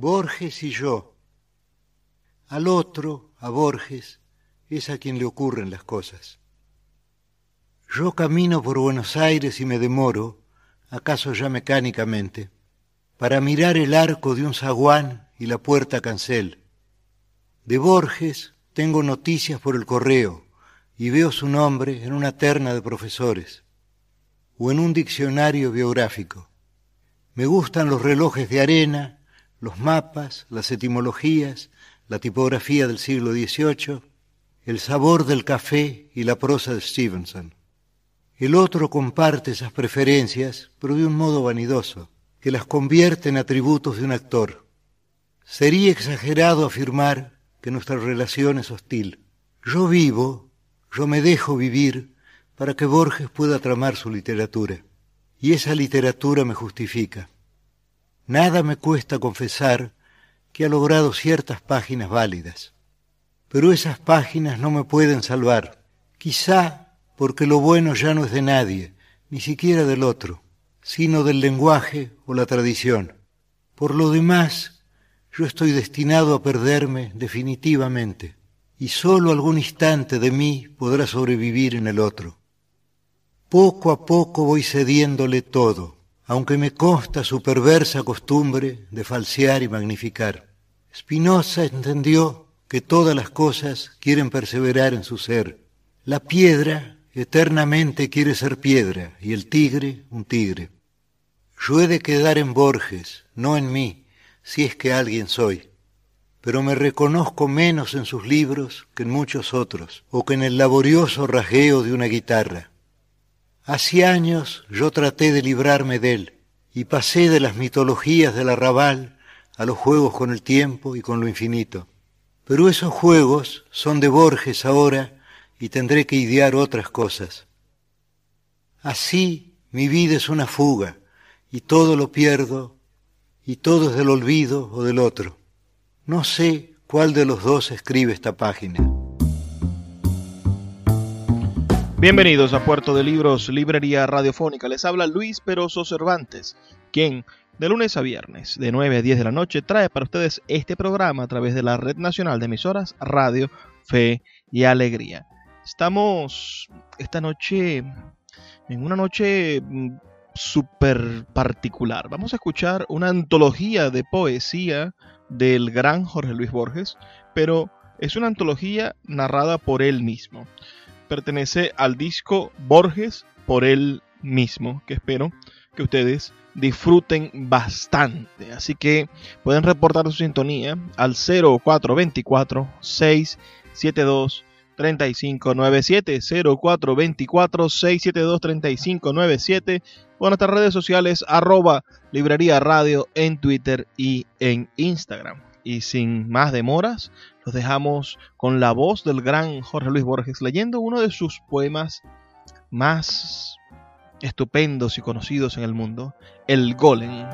Borges y yo. Al otro, a Borges, es a quien le ocurren las cosas. Yo camino por Buenos Aires y me demoro, acaso ya mecánicamente, para mirar el arco de un zaguán y la puerta cancel. De Borges tengo noticias por el correo y veo su nombre en una terna de profesores o en un diccionario biográfico. Me gustan los relojes de arena los mapas, las etimologías, la tipografía del siglo XVIII, el sabor del café y la prosa de Stevenson. El otro comparte esas preferencias, pero de un modo vanidoso, que las convierte en atributos de un actor. Sería exagerado afirmar que nuestra relación es hostil. Yo vivo, yo me dejo vivir para que Borges pueda tramar su literatura, y esa literatura me justifica. Nada me cuesta confesar que ha logrado ciertas páginas válidas, pero esas páginas no me pueden salvar, quizá porque lo bueno ya no es de nadie, ni siquiera del otro, sino del lenguaje o la tradición. Por lo demás, yo estoy destinado a perderme definitivamente, y sólo algún instante de mí podrá sobrevivir en el otro. Poco a poco voy cediéndole todo, aunque me consta su perversa costumbre de falsear y magnificar. Spinoza entendió que todas las cosas quieren perseverar en su ser. La piedra eternamente quiere ser piedra y el tigre un tigre. Yo he de quedar en Borges, no en mí, si es que alguien soy, pero me reconozco menos en sus libros que en muchos otros, o que en el laborioso rasgueo de una guitarra. Hace años yo traté de librarme de él y pasé de las mitologías del arrabal a los juegos con el tiempo y con lo infinito. Pero esos juegos son de Borges ahora y tendré que idear otras cosas. Así mi vida es una fuga y todo lo pierdo y todo es del olvido o del otro. No sé cuál de los dos escribe esta página. Bienvenidos a Puerto de Libros, Librería Radiofónica. Les habla Luis Peroso Cervantes, quien de lunes a viernes, de 9 a 10 de la noche, trae para ustedes este programa a través de la Red Nacional de Emisoras Radio, Fe y Alegría. Estamos esta noche en una noche mm, súper particular. Vamos a escuchar una antología de poesía del gran Jorge Luis Borges, pero es una antología narrada por él mismo pertenece al disco Borges por él mismo, que espero que ustedes disfruten bastante. Así que pueden reportar su sintonía al 0424 672 3597 0424 672 3597 o en nuestras redes sociales arroba librería radio en Twitter y en Instagram. Y sin más demoras, los dejamos con la voz del gran Jorge Luis Borges leyendo uno de sus poemas más estupendos y conocidos en el mundo, El Golem.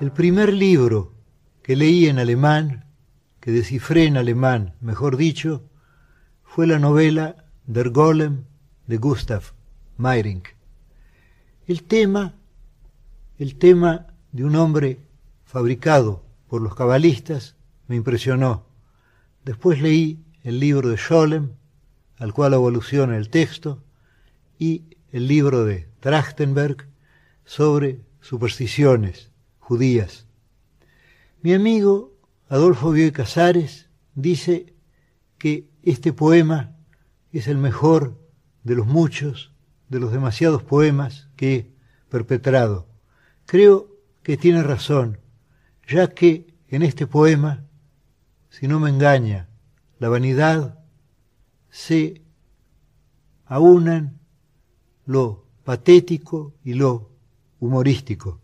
El primer libro que leí en alemán, que descifré en alemán, mejor dicho, fue la novela Der Golem de Gustav Meyrink. El tema, el tema de un hombre fabricado por los cabalistas me impresionó. Después leí el libro de Scholem, al cual evoluciona el texto, y el libro de Trachtenberg sobre supersticiones judías. Mi amigo Adolfo Bioy Casares dice que este poema es el mejor de los muchos, de los demasiados poemas que he perpetrado. Creo que tiene razón, ya que en este poema, si no me engaña, la vanidad se aunan lo patético y lo humorístico.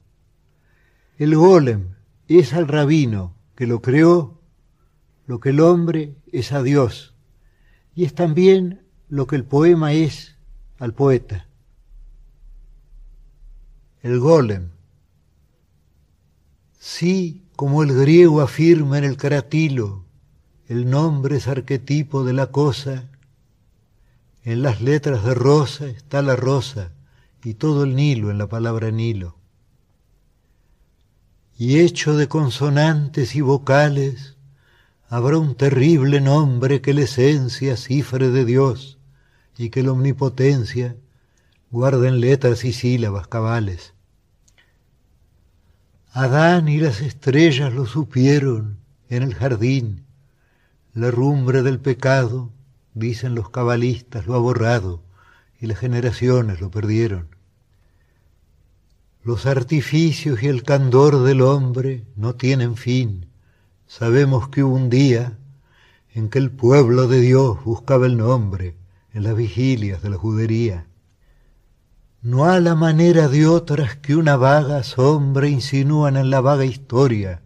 El golem es al rabino que lo creó lo que el hombre es a Dios y es también lo que el poema es al poeta. El golem. Sí, como el griego afirma en el caratilo, el nombre es arquetipo de la cosa, en las letras de rosa está la rosa y todo el Nilo en la palabra Nilo. Y hecho de consonantes y vocales, habrá un terrible nombre que la esencia cifre de Dios y que la omnipotencia guarda en letras y sílabas cabales. Adán y las estrellas lo supieron en el jardín, la rumbre del pecado, dicen los cabalistas, lo ha borrado y las generaciones lo perdieron. Los artificios y el candor del hombre no tienen fin Sabemos que hubo un día en que el pueblo de Dios buscaba el nombre en las vigilias de la judería. No a la manera de otras que una vaga sombra insinúan en la vaga historia,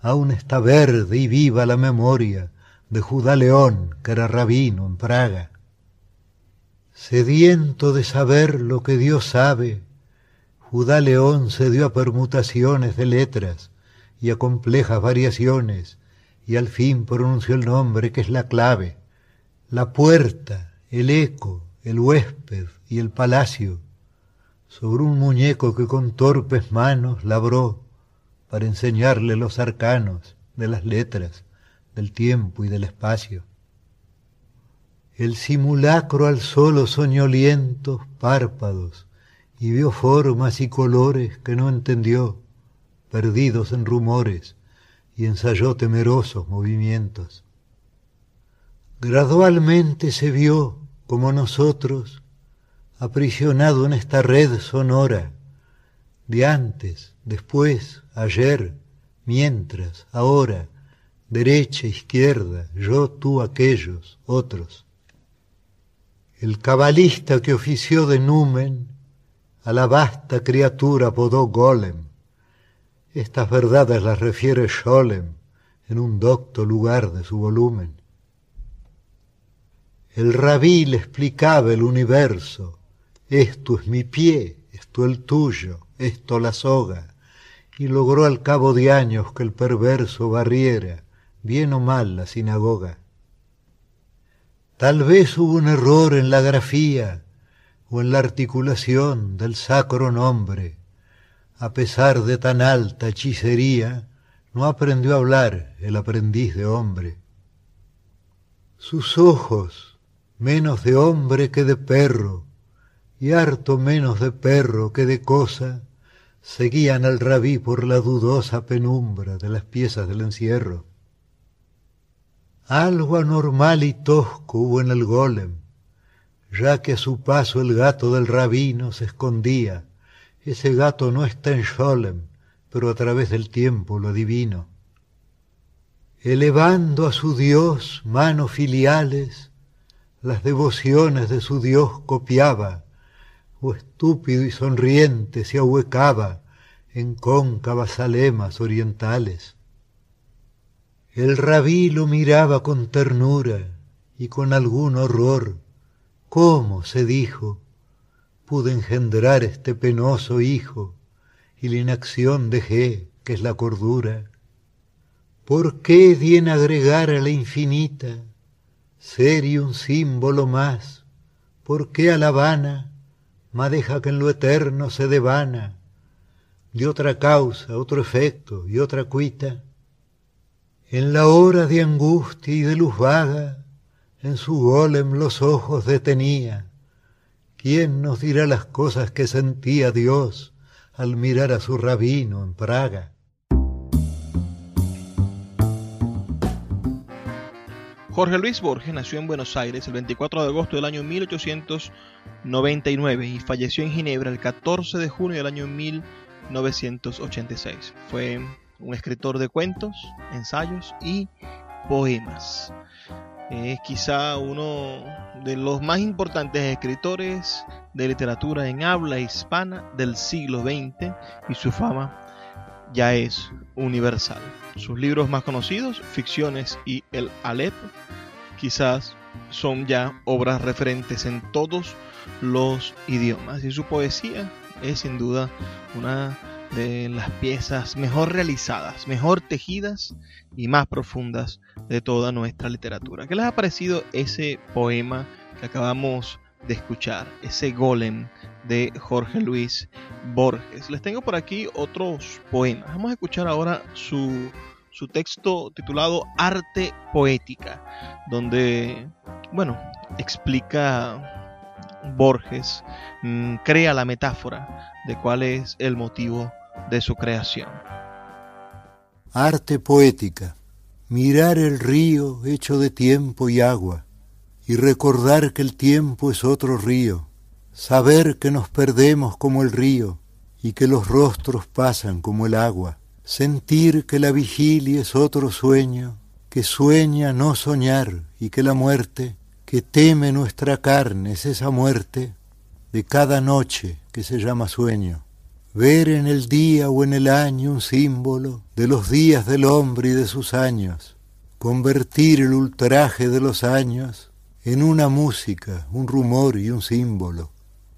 aún está verde y viva la memoria de Judá León, que era rabino en Praga. Sediento de saber lo que Dios sabe, Judá León se dio a permutaciones de letras, y a complejas variaciones, y al fin pronunció el nombre que es la clave, la puerta, el eco, el huésped y el palacio, sobre un muñeco que con torpes manos labró para enseñarle los arcanos de las letras, del tiempo y del espacio. El simulacro alzó los soñolientos párpados y vio formas y colores que no entendió perdidos en rumores, y ensayó temerosos movimientos. Gradualmente se vio, como nosotros, aprisionado en esta red sonora, de antes, después, ayer, mientras, ahora, derecha, izquierda, yo, tú, aquellos, otros. El cabalista que ofició de numen a la vasta criatura apodó golem, estas verdades las refiere Scholem en un docto lugar de su volumen. El rabí le explicaba el universo, esto es mi pie, esto el tuyo, esto la soga, y logró al cabo de años que el perverso barriera, bien o mal, la sinagoga. Tal vez hubo un error en la grafía o en la articulación del sacro nombre, a pesar de tan alta hechicería, no aprendió a hablar el aprendiz de hombre. Sus ojos, menos de hombre que de perro, y harto menos de perro que de cosa, seguían al rabí por la dudosa penumbra de las piezas del encierro. Algo anormal y tosco hubo en el golem, ya que a su paso el gato del rabino se escondía, ese gato no está en Scholem, pero a través del tiempo lo adivino. Elevando a su Dios manos filiales, las devociones de su Dios copiaba, o estúpido y sonriente se ahuecaba en cóncavas alemas orientales. El rabí lo miraba con ternura y con algún horror. ¿Cómo? se dijo, pude engendrar este penoso hijo y la inacción dejé, que es la cordura. ¿Por qué di en agregar a la infinita ser y un símbolo más? ¿Por qué a la vana deja que en lo eterno se devana de otra causa, otro efecto y otra cuita? En la hora de angustia y de luz vaga, en su golem los ojos detenía, ¿Quién nos dirá las cosas que sentía Dios al mirar a su rabino en Praga. Jorge Luis Borges nació en Buenos Aires el 24 de agosto del año 1899 y falleció en Ginebra el 14 de junio del año 1986. Fue un escritor de cuentos, ensayos y poemas. Es quizá uno de los más importantes escritores de literatura en habla hispana del siglo XX y su fama ya es universal. Sus libros más conocidos, Ficciones y El Alep, quizás son ya obras referentes en todos los idiomas y su poesía es sin duda una de las piezas mejor realizadas, mejor tejidas y más profundas de toda nuestra literatura. ¿Qué les ha parecido ese poema que acabamos de escuchar, ese golem de Jorge Luis Borges? Les tengo por aquí otros poemas. Vamos a escuchar ahora su, su texto titulado Arte Poética, donde, bueno, explica Borges, mm, crea la metáfora de cuál es el motivo de su creación. Arte poética. Mirar el río hecho de tiempo y agua, y recordar que el tiempo es otro río, saber que nos perdemos como el río, y que los rostros pasan como el agua, sentir que la vigilia es otro sueño, que sueña no soñar, y que la muerte, que teme nuestra carne, es esa muerte de cada noche que se llama sueño. Ver en el día o en el año un símbolo de los días del hombre y de sus años, convertir el ultraje de los años en una música, un rumor y un símbolo,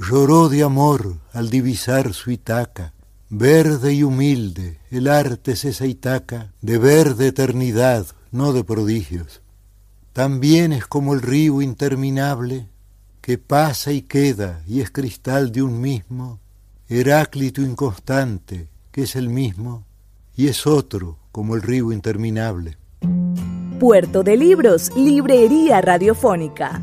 lloró de amor al divisar su Itaca. Verde y humilde, el arte es esa Itaca de verde eternidad, no de prodigios. También es como el río interminable que pasa y queda y es cristal de un mismo Heráclito inconstante, que es el mismo, y es otro, como el río interminable. Puerto de Libros, Librería Radiofónica,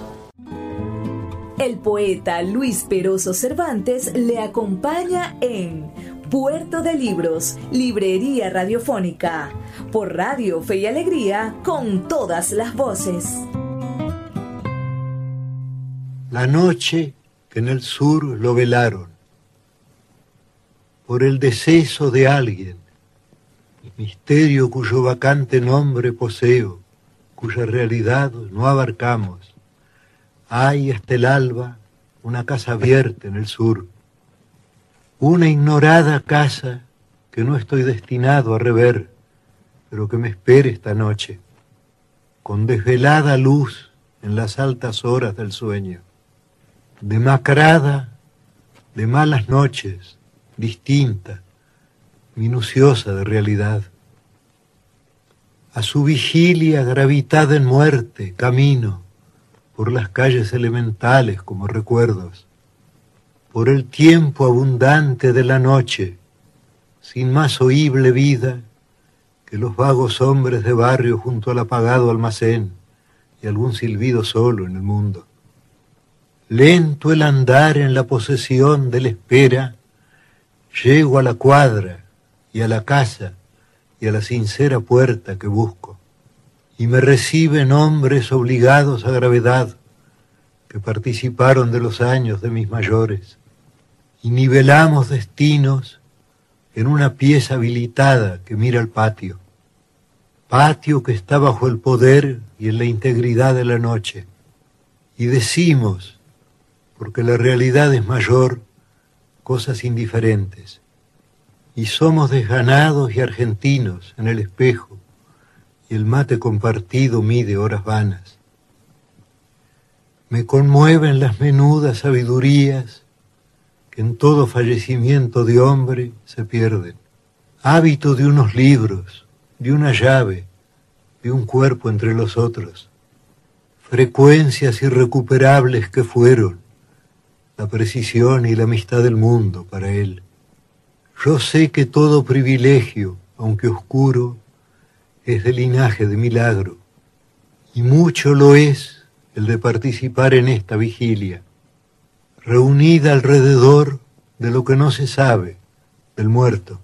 El poeta Luis Peroso Cervantes le acompaña en Puerto de Libros, Librería Radiofónica, por Radio Fe y Alegría, con todas las voces. La noche que en el sur lo velaron, por el deceso de alguien, misterio cuyo vacante nombre poseo, cuya realidad no abarcamos hay hasta el alba una casa abierta en el sur, una ignorada casa que no estoy destinado a rever, pero que me espere esta noche, con desvelada luz en las altas horas del sueño, demacrada de malas noches, distinta, minuciosa de realidad. A su vigilia gravitada en muerte, camino, por las calles elementales como recuerdos, por el tiempo abundante de la noche, sin más oíble vida que los vagos hombres de barrio junto al apagado almacén y algún silbido solo en el mundo. Lento el andar en la posesión de la espera, llego a la cuadra y a la casa y a la sincera puerta que busco y me reciben hombres obligados a gravedad que participaron de los años de mis mayores. Y nivelamos destinos en una pieza habilitada que mira al patio, patio que está bajo el poder y en la integridad de la noche, y decimos, porque la realidad es mayor, cosas indiferentes, y somos desganados y argentinos en el espejo, y el mate compartido mide horas vanas. Me conmueven las menudas sabidurías que en todo fallecimiento de hombre se pierden. Hábito de unos libros, de una llave, de un cuerpo entre los otros. Frecuencias irrecuperables que fueron la precisión y la amistad del mundo para él. Yo sé que todo privilegio, aunque oscuro, es de linaje de milagro, y mucho lo es el de participar en esta vigilia, reunida alrededor de lo que no se sabe, del muerto,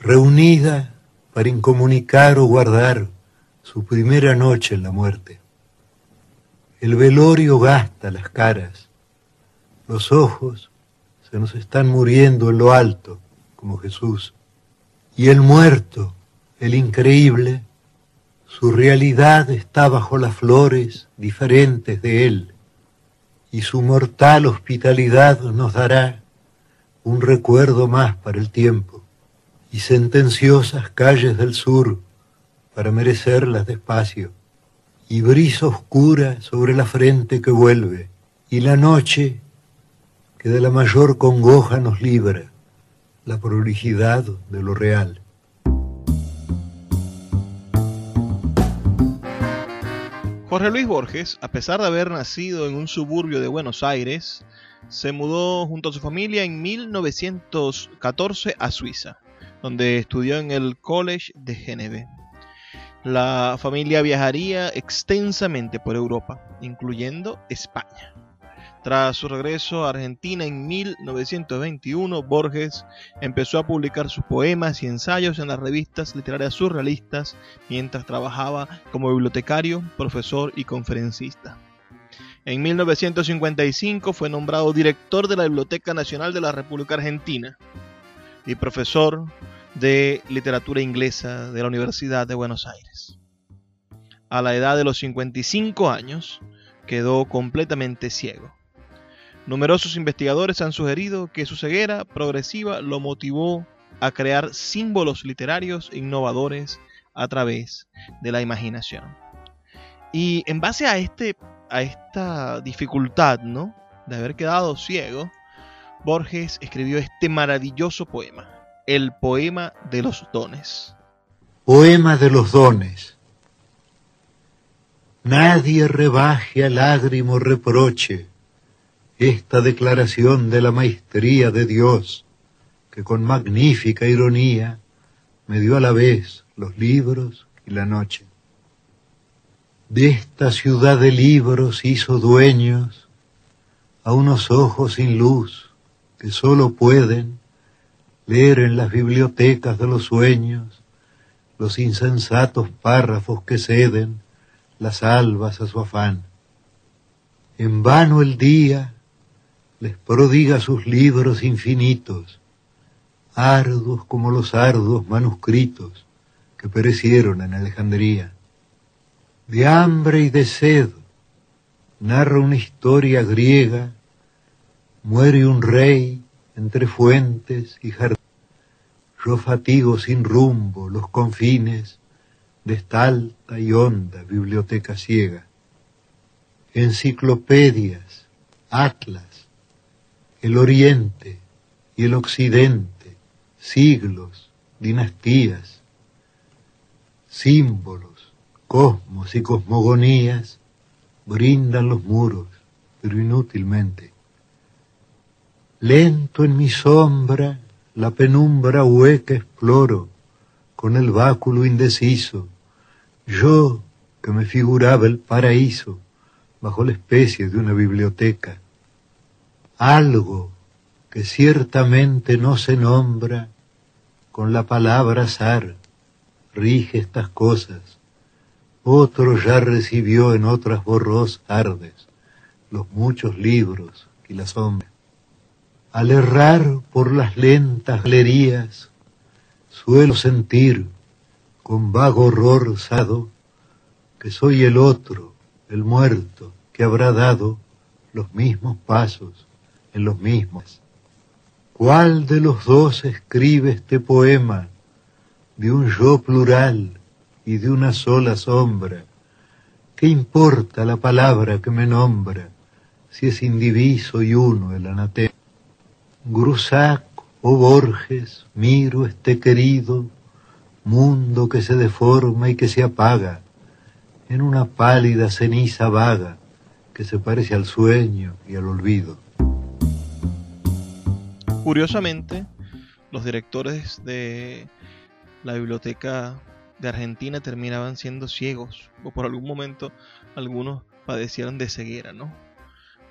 reunida para incomunicar o guardar su primera noche en la muerte. El velorio gasta las caras, los ojos se nos están muriendo en lo alto, como Jesús, y el muerto, el increíble, su realidad está bajo las flores diferentes de él, y su mortal hospitalidad nos dará un recuerdo más para el tiempo, y sentenciosas calles del sur para merecerlas despacio, y brisa oscura sobre la frente que vuelve, y la noche que de la mayor congoja nos libra, la prolijidad de lo real. Jorge Luis Borges, a pesar de haber nacido en un suburbio de Buenos Aires, se mudó junto a su familia en 1914 a Suiza, donde estudió en el College de Geneve. La familia viajaría extensamente por Europa, incluyendo España. Tras su regreso a Argentina en 1921, Borges empezó a publicar sus poemas y ensayos en las revistas literarias surrealistas mientras trabajaba como bibliotecario, profesor y conferencista. En 1955 fue nombrado director de la Biblioteca Nacional de la República Argentina y profesor de literatura inglesa de la Universidad de Buenos Aires. A la edad de los 55 años quedó completamente ciego. Numerosos investigadores han sugerido que su ceguera progresiva lo motivó a crear símbolos literarios innovadores a través de la imaginación. Y en base a, este, a esta dificultad ¿no? de haber quedado ciego, Borges escribió este maravilloso poema, el poema de los dones. Poema de los dones. Nadie rebaje a lágrimo reproche esta declaración de la maestría de Dios, que con magnífica ironía me dio a la vez los libros y la noche. De esta ciudad de libros hizo dueños a unos ojos sin luz que sólo pueden leer en las bibliotecas de los sueños los insensatos párrafos que ceden las albas a su afán. En vano el día les prodiga sus libros infinitos, arduos como los arduos manuscritos que perecieron en Alejandría. De hambre y de sed narra una historia griega, muere un rey entre fuentes y jardines. Yo fatigo sin rumbo los confines de esta alta y honda biblioteca ciega. Enciclopedias, atlas, el oriente y el occidente, siglos, dinastías, símbolos, cosmos y cosmogonías, brindan los muros, pero inútilmente. Lento en mi sombra, la penumbra hueca exploro, con el báculo indeciso, yo que me figuraba el paraíso bajo la especie de una biblioteca algo que ciertamente no se nombra con la palabra azar, rige estas cosas, Otro ya recibió en otras borrosas tardes los muchos libros y las sombras. Al errar por las lentas galerías, suelo sentir con vago horror sado que soy el otro, el muerto, que habrá dado los mismos pasos en los mismos. ¿Cuál de los dos escribe este poema de un yo plural y de una sola sombra. ¿Qué importa la palabra que me nombra si es indiviso y uno el anatema? Grusac o Borges, miro este querido mundo que se deforma y que se apaga en una pálida ceniza vaga que se parece al sueño y al olvido. Curiosamente, los directores de la biblioteca de Argentina terminaban siendo ciegos, o por algún momento algunos padecieron de ceguera, ¿no?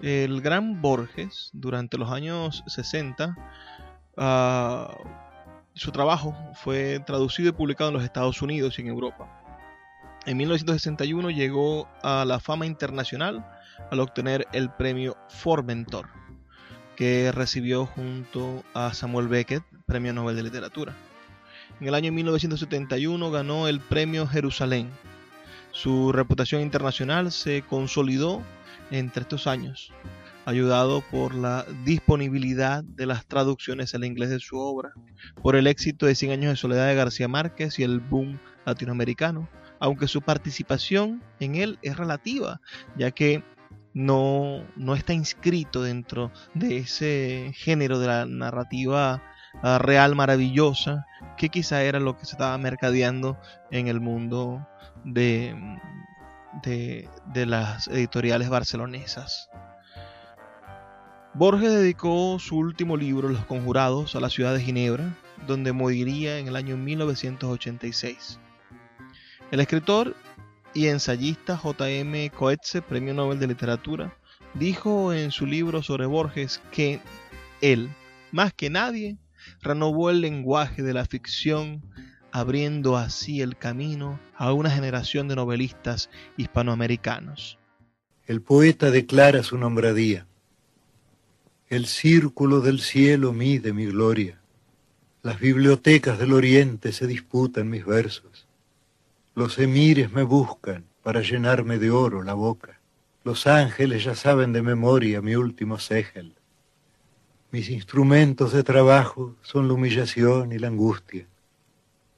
El gran Borges, durante los años 60, ah, su trabajo fue traducido y publicado en los Estados Unidos y en Europa. En 1961 llegó a la fama internacional al obtener el premio Formentor, que recibió junto a Samuel Beckett, Premio Nobel de Literatura. En el año 1971 ganó el Premio Jerusalén. Su reputación internacional se consolidó entre estos años, ayudado por la disponibilidad de las traducciones al inglés de su obra, por el éxito de Cien años de soledad de García Márquez y el boom latinoamericano, aunque su participación en él es relativa, ya que no, no está inscrito dentro de ese género de la narrativa real maravillosa, que quizá era lo que se estaba mercadeando en el mundo de, de, las editoriales barcelonesas. Borges dedicó su último libro, Los Conjurados, a la ciudad de Ginebra, donde moriría en el año 1986. El escritor y ensayista J.M. Coetze, Premio Nobel de Literatura, dijo en su libro sobre Borges que él, más que nadie, renovó el lenguaje de la ficción, abriendo así el camino a una generación de novelistas hispanoamericanos. El poeta declara su nombradía. El círculo del cielo mide mi gloria. Las bibliotecas del oriente se disputan mis versos. Los emires me buscan para llenarme de oro la boca. Los ángeles ya saben de memoria mi último ségel. Mis instrumentos de trabajo son la humillación y la angustia.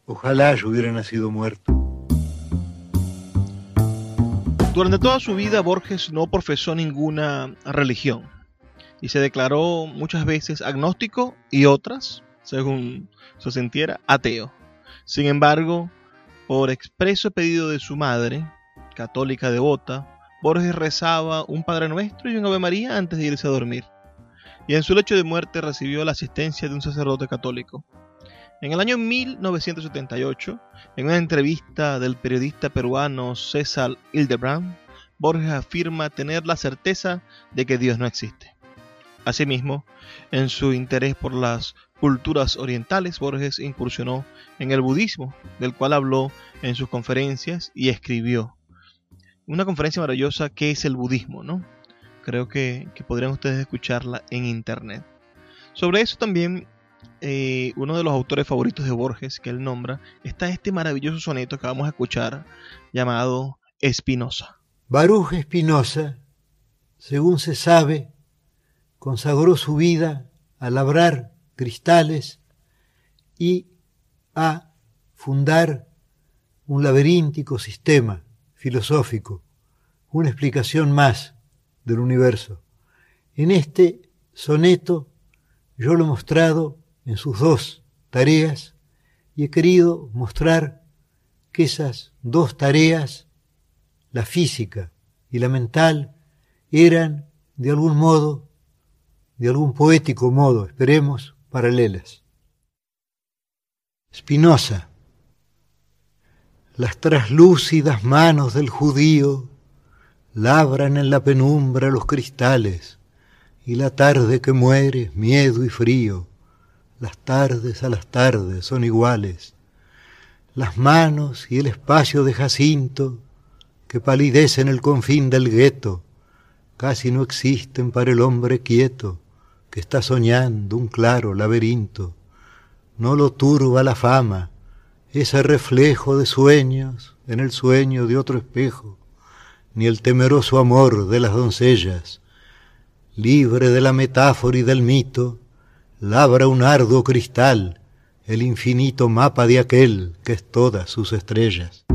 Ojalá yo hubiera nacido muerto. Durante toda su vida Borges no profesó ninguna religión y se declaró muchas veces agnóstico y otras, según se sintiera, ateo. Sin embargo, por expreso pedido de su madre, católica devota, Borges rezaba un Padre Nuestro y un Ave María antes de irse a dormir y en su lecho de muerte recibió la asistencia de un sacerdote católico. En el año 1978, en una entrevista del periodista peruano César Hildebrand, Borges afirma tener la certeza de que Dios no existe. Asimismo, en su interés por las culturas orientales, Borges incursionó en el budismo, del cual habló en sus conferencias y escribió. Una conferencia maravillosa que es el budismo, ¿no? creo que, podrían ustedes escucharla en internet. Sobre eso también, eh, uno de los autores favoritos de Borges que él nombra, está este maravilloso soneto que vamos a escuchar llamado Espinosa. Baruch Espinosa, según se sabe, consagró su vida a labrar cristales y a fundar un laberíntico sistema filosófico, una explicación más del universo. En este soneto yo lo he mostrado en sus dos tareas y he querido mostrar que esas dos tareas, la física y la mental, eran de algún modo, de algún poético modo, esperemos, paralelas. Spinoza, las traslúcidas manos del judío labran en la penumbra los cristales, y la tarde que muere, miedo y frío, las tardes a las tardes son iguales. Las manos y el espacio de Jacinto que palidece en el confín del gueto, casi no existen para el hombre quieto, que está soñando un claro laberinto. No lo turba la fama, ese reflejo de sueños en el sueño de otro espejo, ni el temeroso amor de las doncellas. Libre de la metáfora y del mito, labra un arduo cristal, el infinito mapa de aquel que es todas sus estrellas.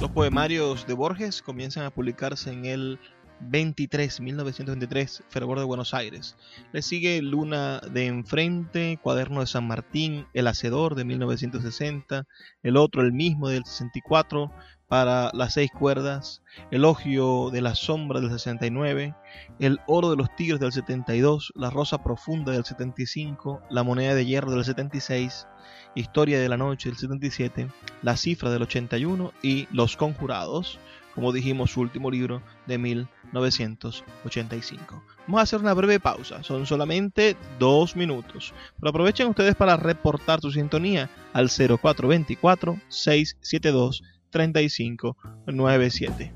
Los poemarios de Borges comienzan a publicarse en el 23, 1923, Fervor de Buenos Aires. Le sigue Luna de Enfrente, Cuaderno de San Martín, El Hacedor de 1960, el otro, el mismo del 64, para las seis cuerdas, Elogio de la sombra del 69, El oro de los tigres del 72, La rosa profunda del 75, La moneda de hierro del 76, Historia de la noche del 77, La cifra del 81 y Los conjurados como dijimos, su último libro de 1985. Vamos a hacer una breve pausa, son solamente dos minutos, pero aprovechen ustedes para reportar su sintonía al 0424-672-3597.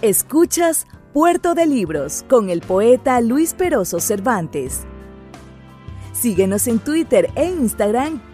Escuchas Puerto de Libros con el poeta Luis Peroso Cervantes. Síguenos en Twitter e Instagram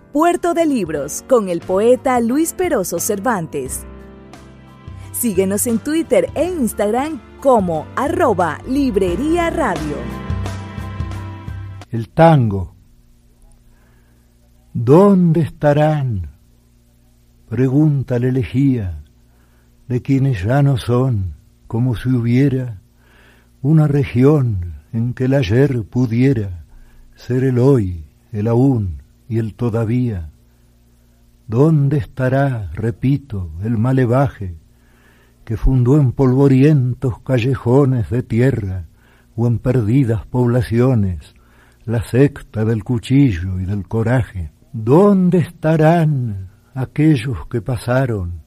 Puerto de Libros con el poeta Luis Peroso Cervantes. Síguenos en Twitter e Instagram como arroba Librería Radio. El tango. ¿Dónde estarán? Pregunta la elegía de quienes ya no son, como si hubiera una región en que el ayer pudiera ser el hoy, el aún, y el todavía. ¿Dónde estará, repito, el malevaje que fundó en polvorientos callejones de tierra o en perdidas poblaciones la secta del cuchillo y del coraje? ¿Dónde estarán aquellos que pasaron,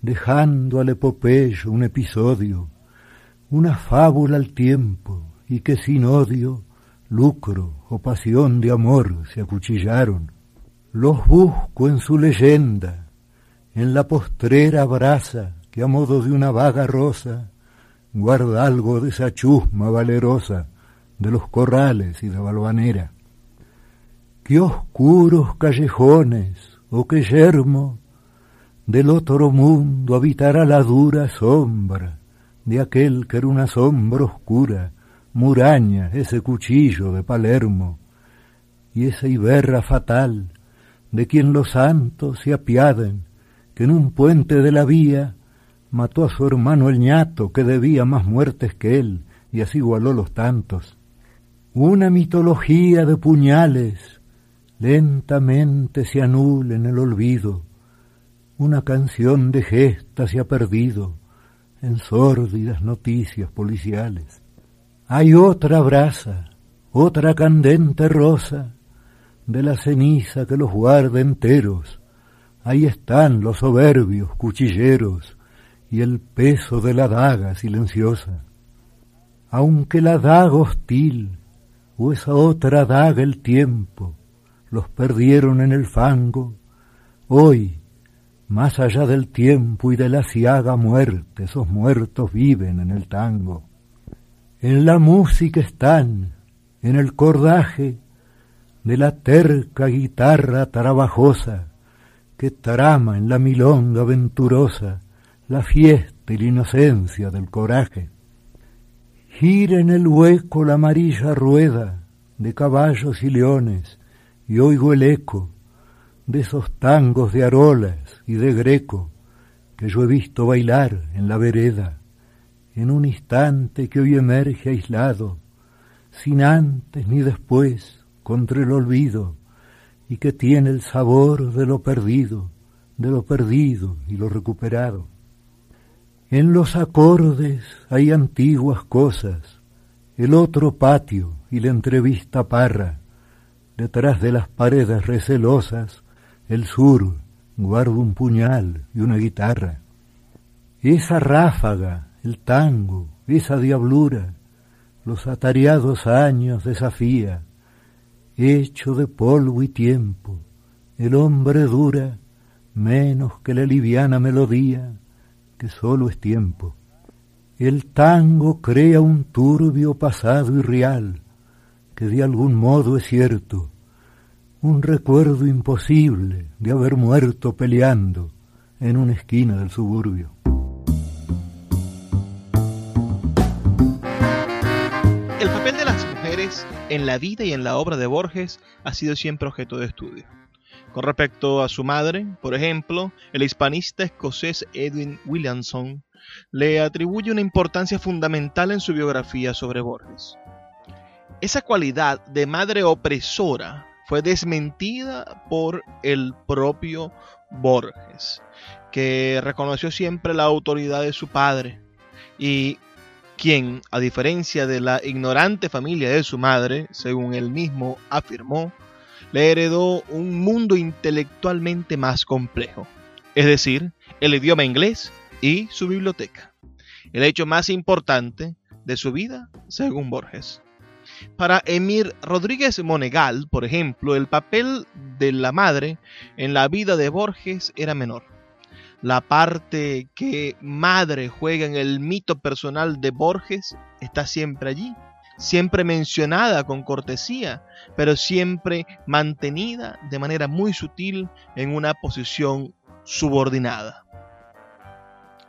dejando al epopeyo un episodio, una fábula al tiempo, y que sin odio lucro o pasión de amor se acuchillaron. Los busco en su leyenda, en la postrera brasa que a modo de una vaga rosa guarda algo de esa chusma valerosa de los corrales y de Balvanera. Qué oscuros callejones, o oh qué yermo, del otro mundo habitará la dura sombra de aquel que era una sombra oscura, Muraña, ese cuchillo de Palermo, y esa iberra fatal de quien los santos se apiaden, que en un puente de la vía mató a su hermano el ñato, que debía más muertes que él, y así igualó los tantos. Una mitología de puñales lentamente se anula en el olvido, una canción de gestas se ha perdido en sórdidas noticias policiales. Hay otra brasa, otra candente rosa, de la ceniza que los guarda enteros. Ahí están los soberbios cuchilleros y el peso de la daga silenciosa. Aunque la daga hostil o esa otra daga el tiempo los perdieron en el fango, hoy, más allá del tiempo y de la ciaga muerte, esos muertos viven en el tango. En la música están, en el cordaje de la terca guitarra trabajosa que trama en la milonga venturosa la fiesta y la inocencia del coraje. Gira en el hueco la amarilla rueda de caballos y leones y oigo el eco de esos tangos de arolas y de greco que yo he visto bailar en la vereda en un instante que hoy emerge aislado, sin antes ni después, contra el olvido, y que tiene el sabor de lo perdido, de lo perdido y lo recuperado. En los acordes hay antiguas cosas, el otro patio y la entrevista parra, detrás de las paredes recelosas, el sur guarda un puñal y una guitarra. Esa ráfaga el tango, esa diablura, los atareados años desafía, hecho de polvo y tiempo, el hombre dura menos que la liviana melodía, que solo es tiempo. El tango crea un turbio pasado y real, que de algún modo es cierto, un recuerdo imposible de haber muerto peleando en una esquina del suburbio. En la vida y en la obra de Borges ha sido siempre objeto de estudio. Con respecto a su madre, por ejemplo, el hispanista escocés Edwin Williamson le atribuye una importancia fundamental en su biografía sobre Borges. Esa cualidad de madre opresora fue desmentida por el propio Borges, que reconoció siempre la autoridad de su padre y quien, a diferencia de la ignorante familia de su madre, según él mismo afirmó, le heredó un mundo intelectualmente más complejo, es decir, el idioma inglés y su biblioteca, el hecho más importante de su vida, según Borges. Para Emir Rodríguez Monegal, por ejemplo, el papel de la madre en la vida de Borges era menor la parte que madre juega en el mito personal de Borges está siempre allí, siempre mencionada con cortesía, pero siempre mantenida de manera muy sutil en una posición subordinada.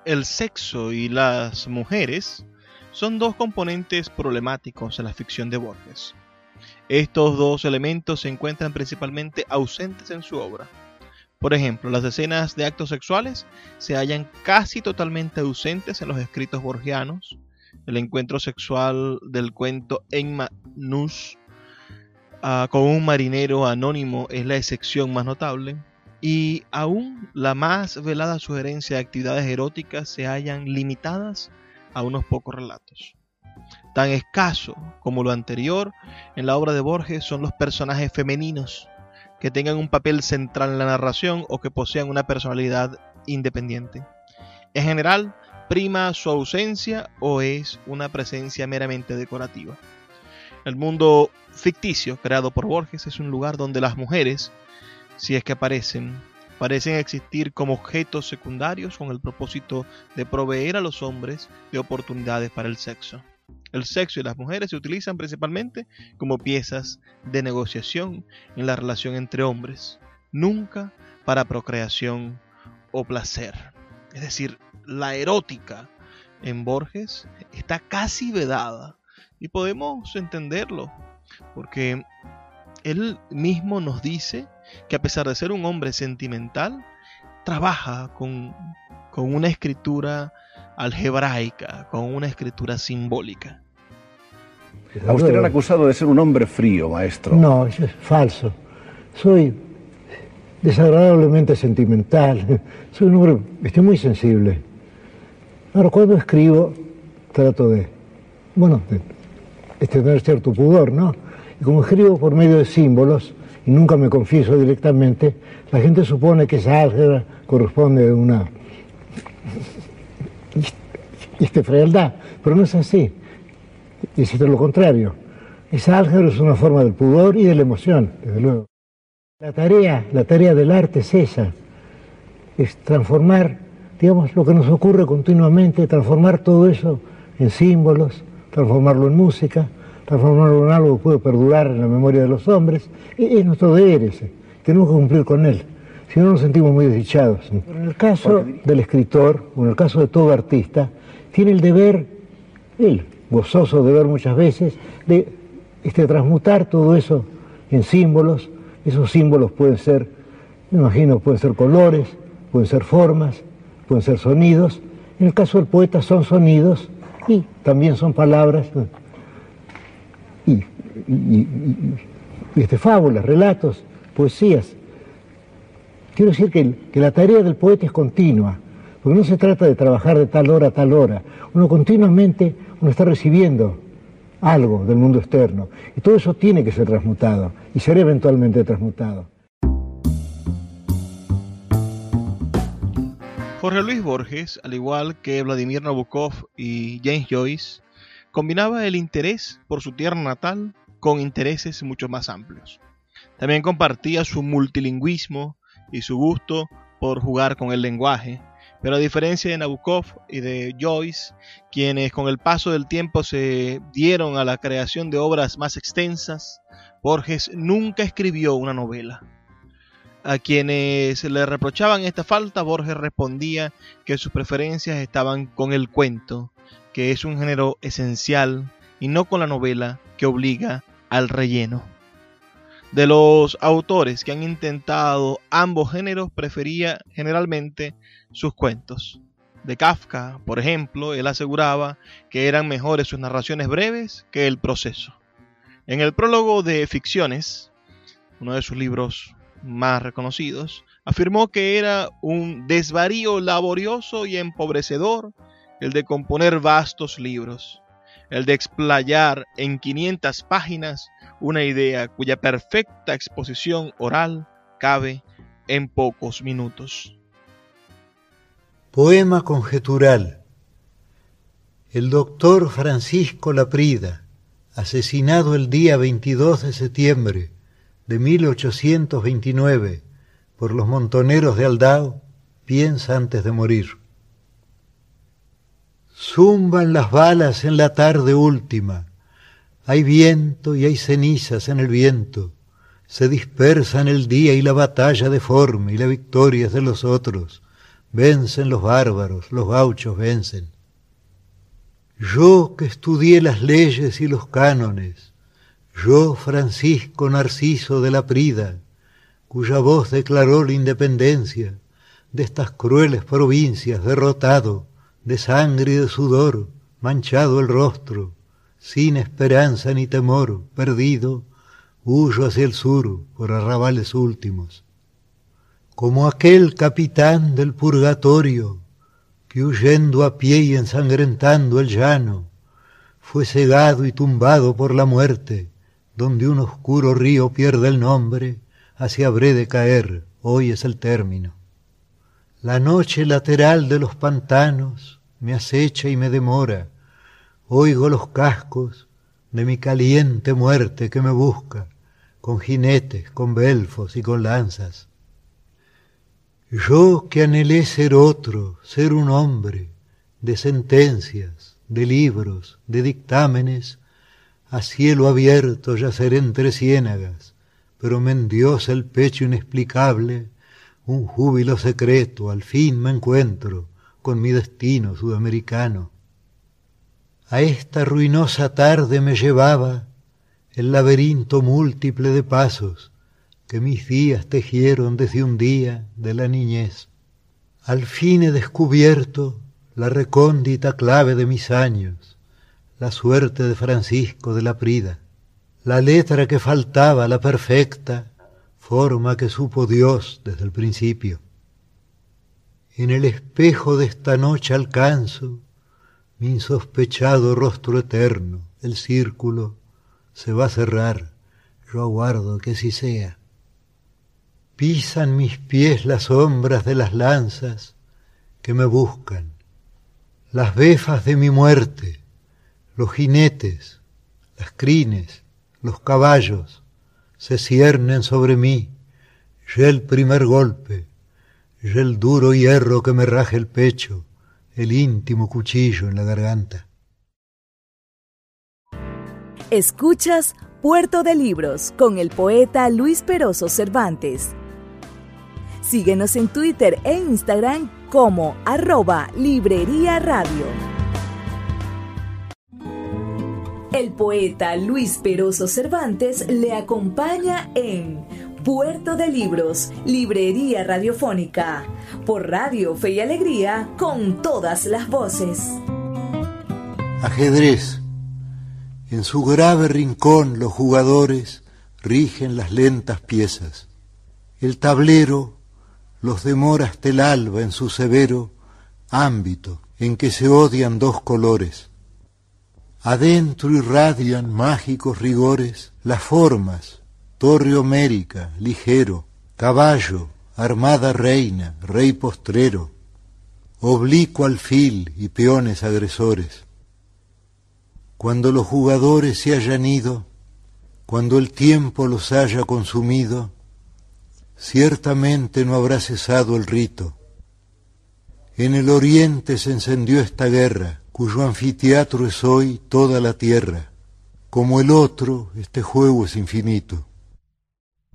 El sexo y las mujeres son dos componentes problemáticos en la ficción de Borges. Estos dos elementos se encuentran principalmente ausentes en su obra. Por ejemplo, las escenas de actos sexuales se hallan casi totalmente ausentes en los escritos borgianos. El encuentro sexual del cuento Enma Nus ah, con un marinero anónimo es la excepción más notable. Y aún la más velada sugerencia de actividades eróticas se hallan limitadas a unos pocos relatos. Tan escaso como lo anterior en la obra de Borges son los personajes femeninos que tengan un papel central en la narración o que posean una personalidad independiente. En general, prima su ausencia o es una presencia meramente decorativa. El mundo ficticio creado por Borges es un lugar donde las mujeres, si es que aparecen, parecen existir como objetos secundarios con el propósito de proveer a los hombres de oportunidades para el sexo. El sexo y las mujeres se utilizan principalmente como piezas de negociación en la relación entre hombres, nunca para procreación o placer. Es decir, la erótica en Borges está casi vedada y podemos entenderlo porque él mismo nos dice que a pesar de ser un hombre sentimental, trabaja con, con una escritura algebraica, con una escritura simbólica. A usted le han acusado de ser un hombre frío, maestro. No, eso es falso. Soy desagradablemente sentimental. Soy un hombre, estoy muy sensible. Ahora, cuando escribo, trato de, bueno, de, tener cierto pudor, ¿no? Y como escribo por medio de símbolos, y nunca me confieso directamente, la gente supone que esa álgebra corresponde a una este frialdad, pero no es así es lo contrario. Esa álgebra es una forma del pudor y de la emoción, desde luego. La tarea, la tarea del arte es esa, es transformar, digamos, lo que nos ocurre continuamente, transformar todo eso en símbolos, transformarlo en música, transformarlo en algo que puede perdurar en la memoria de los hombres. E, es nuestro deber ese, tenemos que cumplir con él, si no nos sentimos muy desdichados. Pero en el caso del escritor, o en el caso de todo artista, tiene el deber, él, gozoso de ver muchas veces, de este, transmutar todo eso en símbolos. Esos símbolos pueden ser, me imagino, pueden ser colores, pueden ser formas, pueden ser sonidos. En el caso del poeta son sonidos y también son palabras y, este, fábulas, relatos, poesías. Quiero decir que, que la tarea del poeta es continua, porque no se trata de trabajar de tal hora a tal hora. Uno continuamente uno está recibiendo algo del mundo externo. Y todo eso tiene que ser transmutado y ser eventualmente transmutado. Jorge Luis Borges, al igual que Vladimir Nabokov y James Joyce, combinaba el interés por su tierra natal con intereses mucho más amplios. También compartía su multilingüismo y su gusto por jugar con el lenguaje, pero a diferencia de Nabokov y de Joyce, quienes con el paso del tiempo se dieron a la creación de obras más extensas, Borges nunca escribió una novela. A quienes le reprochaban esta falta, Borges respondía que sus preferencias estaban con el cuento, que es un género esencial, y no con la novela que obliga al relleno. De los autores que han intentado ambos géneros, prefería generalmente sus cuentos. De Kafka, por ejemplo, él aseguraba que eran mejores sus narraciones breves que el proceso. En el prólogo de Ficciones, uno de sus libros más reconocidos, afirmó que era un desvarío laborioso y empobrecedor el de componer vastos libros, el de explayar en 500 páginas una idea cuya perfecta exposición oral cabe en pocos minutos. Poema conjetural. El doctor Francisco Laprida, asesinado el día 22 de septiembre de 1829 por los montoneros de Aldao, piensa antes de morir. Zumban las balas en la tarde última, hay viento y hay cenizas en el viento. Se dispersan el día y la batalla deforme y la victoria es de los otros. Vencen los bárbaros, los gauchos vencen. Yo que estudié las leyes y los cánones, yo Francisco Narciso de la Prida, cuya voz declaró la independencia de estas crueles provincias, derrotado, de sangre y de sudor, manchado el rostro, sin esperanza ni temor, perdido, huyo hacia el sur por arrabales últimos. Como aquel capitán del purgatorio que huyendo a pie y ensangrentando el llano, fue cegado y tumbado por la muerte, donde un oscuro río pierde el nombre, así habré de caer, hoy es el término. La noche lateral de los pantanos me acecha y me demora, oigo los cascos de mi caliente muerte que me busca, con jinetes, con belfos y con lanzas. Yo que anhelé ser otro, ser un hombre, de sentencias, de libros, de dictámenes, a cielo abierto yaceré entre ciénagas, pero me endiosa el pecho inexplicable, un júbilo secreto, al fin me encuentro con mi destino sudamericano. A esta ruinosa tarde me llevaba el laberinto múltiple de pasos que mis días tejieron desde un día de la niñez. Al fin he descubierto la recóndita clave de mis años, la suerte de Francisco de la Prida, la letra que faltaba, la perfecta forma que supo Dios desde el principio. En el espejo de esta noche alcanzo mi insospechado rostro eterno, el círculo se va a cerrar, yo aguardo que así sea. Pisan mis pies las sombras de las lanzas que me buscan, las befas de mi muerte, los jinetes, las crines, los caballos, se ciernen sobre mí, ya el primer golpe, ya el duro hierro que me raje el pecho, el íntimo cuchillo en la garganta. Escuchas Puerto de Libros con el poeta Luis Peroso Cervantes. Síguenos en Twitter e Instagram como arroba Librería Radio. El poeta Luis Peroso Cervantes le acompaña en Puerto de Libros, Librería Radiofónica, por Radio Fe y Alegría, con todas las voces. Ajedrez. En su grave rincón los jugadores rigen las lentas piezas. El tablero los demora hasta el alba en su severo ámbito en que se odian dos colores. Adentro irradian mágicos rigores las formas, torre homérica, ligero, caballo, armada reina, rey postrero, oblicuo alfil y peones agresores. Cuando los jugadores se hayan ido, cuando el tiempo los haya consumido, ciertamente no habrá cesado el rito. En el oriente se encendió esta guerra, cuyo anfiteatro es hoy toda la tierra. Como el otro, este juego es infinito.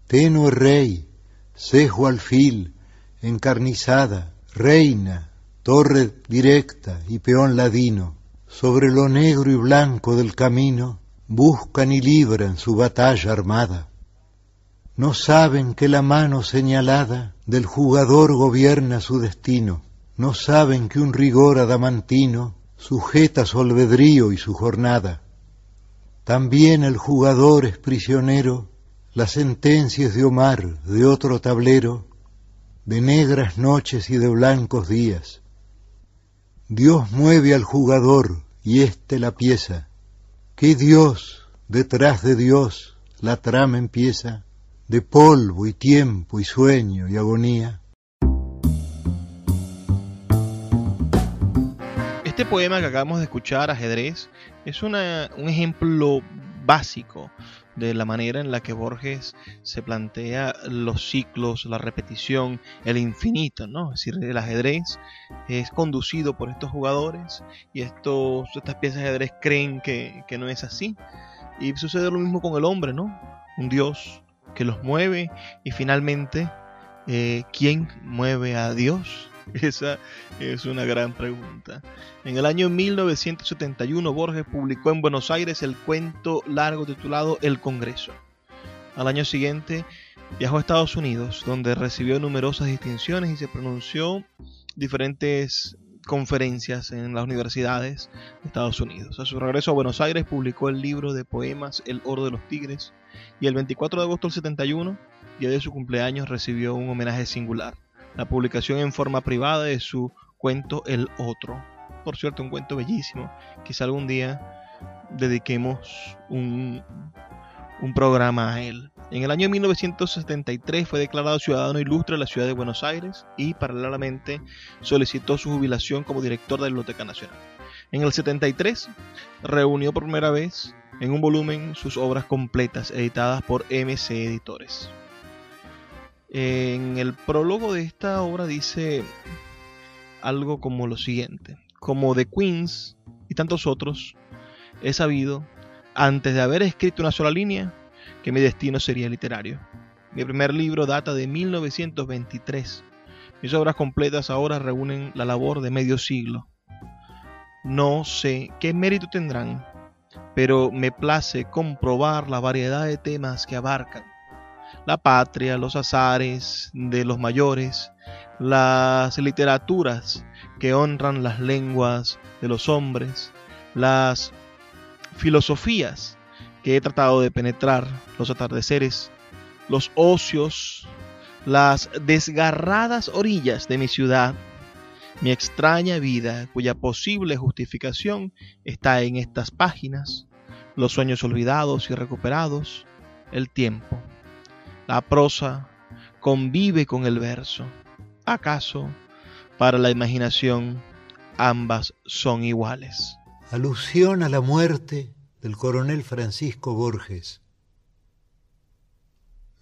Tenue rey, cejo alfil, encarnizada, reina, torre directa y peón ladino, sobre lo negro y blanco del camino, buscan y libran su batalla armada. No saben que la mano señalada del jugador gobierna su destino, no saben que un rigor adamantino sujeta su albedrío y su jornada. También el jugador es prisionero, las sentencias de Omar de otro tablero, de negras noches y de blancos días. Dios mueve al jugador y éste la pieza. ¿Qué Dios detrás de Dios la trama empieza? De polvo y tiempo y sueño y agonía. Este poema que acabamos de escuchar, Ajedrez, es un ejemplo básico de la manera en la que Borges se plantea los ciclos, la repetición, el infinito, ¿no? Es decir, el ajedrez es conducido por estos jugadores y estos, estas piezas de ajedrez creen que, no es así. Y sucede lo mismo con el hombre, ¿no? Un dios que los mueve y finalmente, eh, ¿quién mueve a Dios? Esa es una gran pregunta. En el año 1971 Borges publicó en Buenos Aires el cuento largo titulado El Congreso. Al año siguiente viajó a Estados Unidos, donde recibió numerosas distinciones y se pronunció diferentes conferencias en las universidades de Estados Unidos. A su regreso a Buenos Aires publicó el libro de poemas El Oro de los Tigres y el 24 de agosto del 71, día de su cumpleaños, recibió un homenaje singular la publicación en forma privada de su cuento El Otro. Por cierto, un cuento bellísimo. Quizá algún día dediquemos un, un programa a él. En el año 1973 fue declarado ciudadano ilustre de la ciudad de Buenos Aires y paralelamente solicitó su jubilación como director de la Biblioteca Nacional. En el 73 reunió por primera vez en un volumen sus obras completas editadas por MC Editores. En el prólogo de esta obra dice algo como lo siguiente. Como The Queens y tantos otros, he sabido, antes de haber escrito una sola línea, que mi destino sería literario. Mi primer libro data de 1923. Mis obras completas ahora reúnen la labor de medio siglo. No sé qué mérito tendrán, pero me place comprobar la variedad de temas que abarcan la patria, los azares de los mayores, las literaturas que honran las lenguas de los hombres, las filosofías que he tratado de penetrar, los atardeceres, los ocios, las desgarradas orillas de mi ciudad, mi extraña vida cuya posible justificación está en estas páginas, los sueños olvidados y recuperados, el tiempo. La prosa convive con el verso. ¿Acaso para la imaginación ambas son iguales? Alusión a la muerte del coronel Francisco Borges.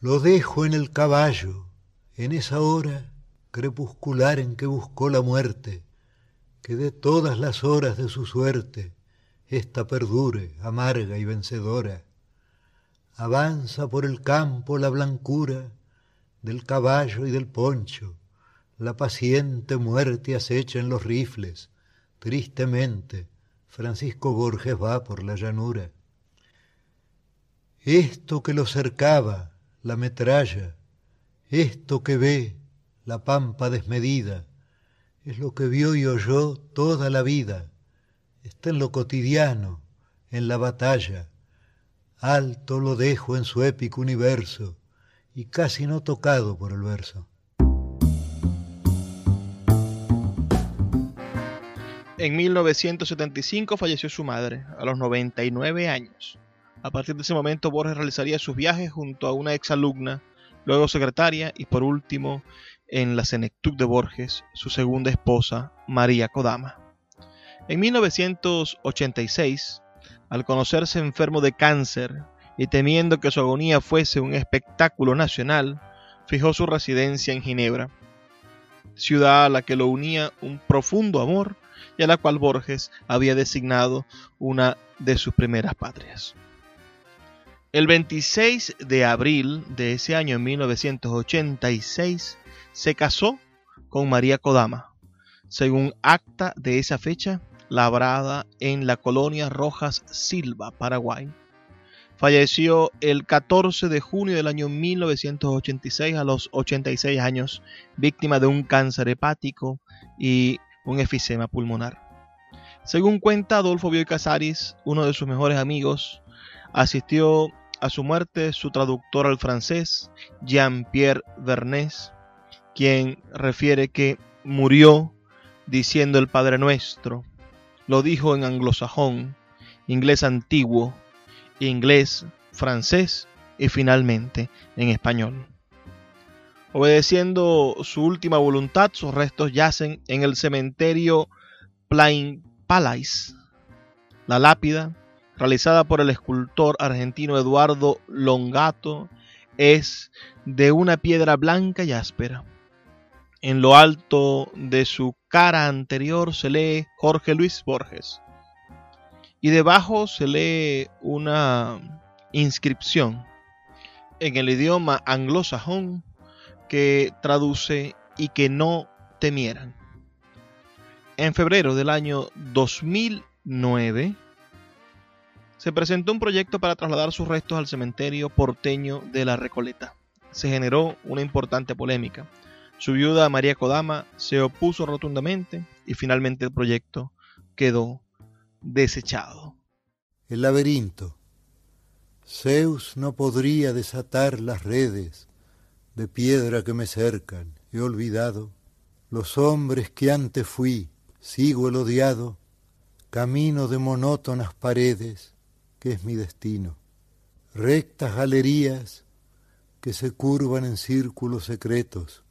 Lo dejo en el caballo, en esa hora crepuscular en que buscó la muerte, que de todas las horas de su suerte esta perdure amarga y vencedora avanza por el campo la blancura del caballo y del poncho, la paciente muerte acecha en los rifles, tristemente Francisco Borges va por la llanura. Esto que lo cercaba, la metralla, esto que ve, la pampa desmedida, es lo que vio y oyó toda la vida. Está en lo cotidiano, en la batalla. Alto lo dejo en su épico universo y casi no tocado por el verso. En 1975 falleció su madre, a los 99 años. A partir de ese momento Borges realizaría sus viajes junto a una exalumna, luego secretaria y por último en la Senectuc de Borges, su segunda esposa, María Kodama. En 1986, al conocerse enfermo de cáncer y temiendo que su agonía fuese un espectáculo nacional, fijó su residencia en Ginebra, ciudad a la que lo unía un profundo amor y a la cual Borges había designado una de sus primeras patrias. El 26 de abril de ese año, en 1986, se casó con María Kodama, según acta de esa fecha, labrada en la colonia Rojas Silva, Paraguay. Falleció el 14 de junio del año 1986 a los 86 años, víctima de un cáncer hepático y un efisema pulmonar. Según cuenta Adolfo Bioy Casaris, uno de sus mejores amigos, asistió a su muerte su traductor al francés, Jean-Pierre Vernès, quien refiere que murió diciendo el Padre Nuestro. Lo dijo en anglosajón, inglés antiguo, inglés, francés y finalmente en español. Obedeciendo su última voluntad, sus restos yacen en el cementerio Plain Palais. La lápida, realizada por el escultor argentino Eduardo Longato, es de una piedra blanca y áspera. En lo alto de su cara anterior se lee Jorge Luis Borges. Y debajo se lee una inscripción en el idioma anglosajón que traduce y que no temieran. En febrero del año 2009 se presentó un proyecto para trasladar sus restos al cementerio porteño de la Recoleta. Se generó una importante polémica. Su viuda María Kodama se opuso rotundamente y finalmente el proyecto quedó desechado. El laberinto. Zeus no podría desatar las redes de piedra que me cercan. He olvidado los hombres que antes fui, sigo el odiado, camino de monótonas paredes, que es mi destino. Rectas galerías que se curvan en círculos secretos,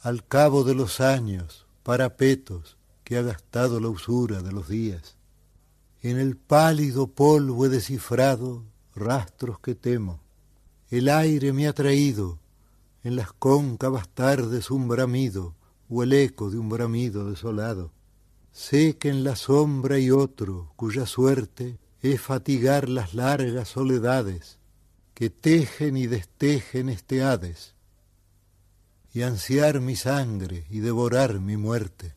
al cabo de los años, parapetos que ha gastado la usura de los días. En el pálido polvo he descifrado rastros que temo. El aire me ha traído en las cóncavas tardes un bramido o el eco de un bramido desolado. Sé que en la sombra hay otro cuya suerte es fatigar las largas soledades que tejen y destejen este Hades, y ansiar mi sangre y devorar mi muerte.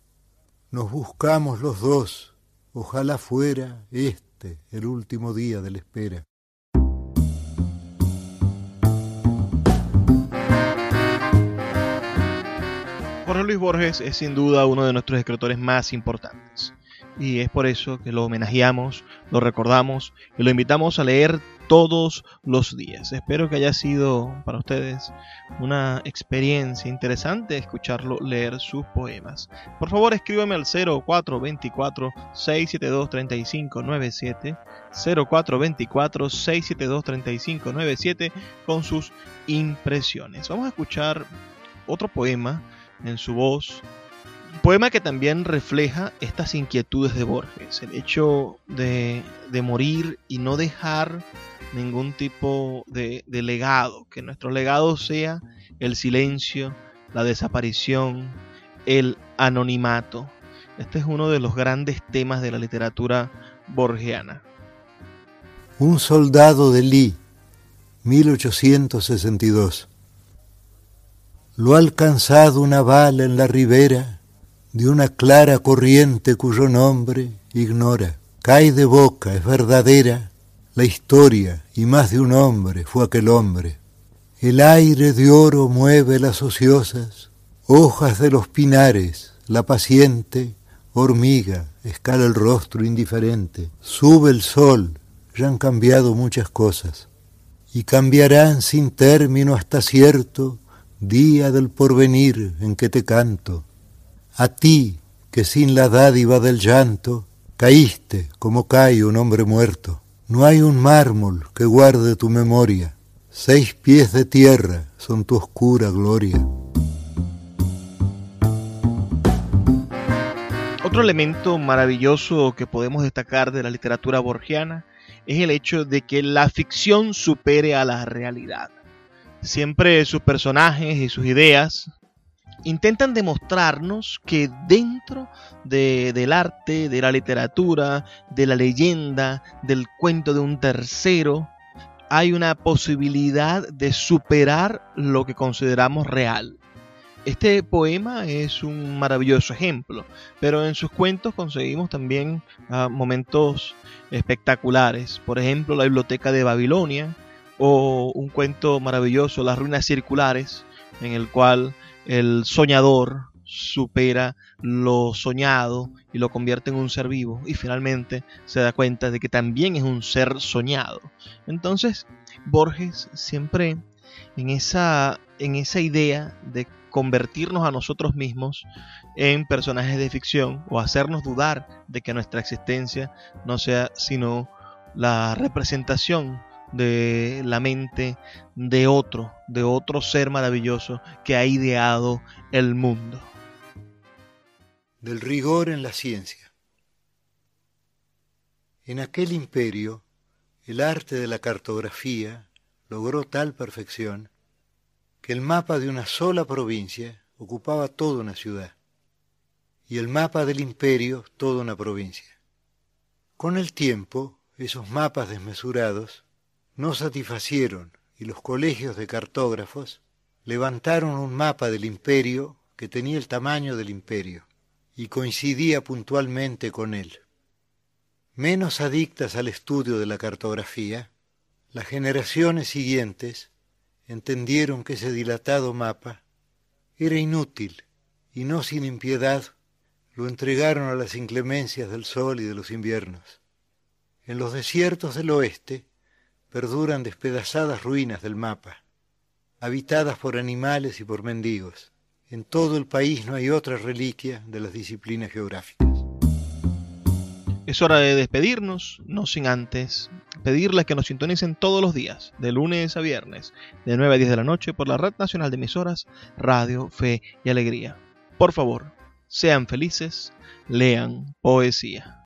Nos buscamos los dos, ojalá fuera este el último día de la espera. Jorge Luis Borges es sin duda uno de nuestros escritores más importantes. Y es por eso que lo homenajeamos, lo recordamos y lo invitamos a leer todos los días. Espero que haya sido para ustedes una experiencia interesante escucharlo leer sus poemas. Por favor, escríbame al 0424-672-3597, 0424-672-3597 con sus impresiones. Vamos a escuchar otro poema en su voz. Un poema que también refleja estas inquietudes de Borges, el hecho de, morir y no dejar ningún tipo de, de legado, que nuestro legado sea el silencio, la desaparición, el anonimato. Este es uno de los grandes temas de la literatura borgiana. Un soldado de Lee, 1862. Lo ha alcanzado una bala en la ribera de una clara corriente cuyo nombre ignora. Cae de boca, es verdadera, la historia y más de un hombre fue aquel hombre. El aire de oro mueve las ociosas, hojas de los pinares, la paciente hormiga escala el rostro indiferente, sube el sol, ya han cambiado muchas cosas, y cambiarán sin término hasta cierto día del porvenir en que te canto. A ti, que sin la dádiva del llanto, caíste como cae un hombre muerto. No hay un mármol que guarde tu memoria, seis pies de tierra son tu oscura gloria. Otro elemento maravilloso que podemos destacar de la literatura borgiana es el hecho de que la ficción supere a la realidad. Siempre sus personajes y sus ideas intentan demostrarnos que dentro del arte, de la literatura, de la leyenda, del cuento de un tercero, hay una posibilidad de superar lo que consideramos real. Este poema es un maravilloso ejemplo, pero en sus cuentos conseguimos también ah, momentos espectaculares. Por ejemplo, la biblioteca de Babilonia o un cuento maravilloso, Las ruinas circulares, en el cual el soñador supera lo soñado y lo convierte en un ser vivo y finalmente se da cuenta de que también es un ser soñado. Entonces, Borges siempre en esa, en esa idea de convertirnos a nosotros mismos en personajes de ficción o hacernos dudar de que nuestra existencia no sea sino la representación de la mente de otro, de otro ser maravilloso que ha ideado el mundo. Del rigor en la ciencia. En aquel imperio, el arte de la cartografía logró tal perfección que el mapa de una sola provincia ocupaba toda una ciudad y el mapa del imperio toda una provincia. Con el tiempo, esos mapas desmesurados no satisfacieron y los colegios de cartógrafos levantaron un mapa del imperio que tenía el tamaño del imperio y coincidía puntualmente con él. Menos adictas al estudio de la cartografía, las generaciones siguientes entendieron que ese dilatado mapa era inútil y no sin impiedad lo entregaron a las inclemencias del sol y de los inviernos. En los desiertos del oeste perduran despedazadas ruinas del mapa, habitadas por animales y por mendigos. En todo el país no hay otra reliquia de las disciplinas geográficas. Es hora de despedirnos, no sin antes pedirles que nos sintonicen todos los días, de lunes a viernes, de 9 a 10 de la noche, por la Red Nacional de Emisoras Radio, Fe y Alegría. Por favor, sean felices, lean poesía.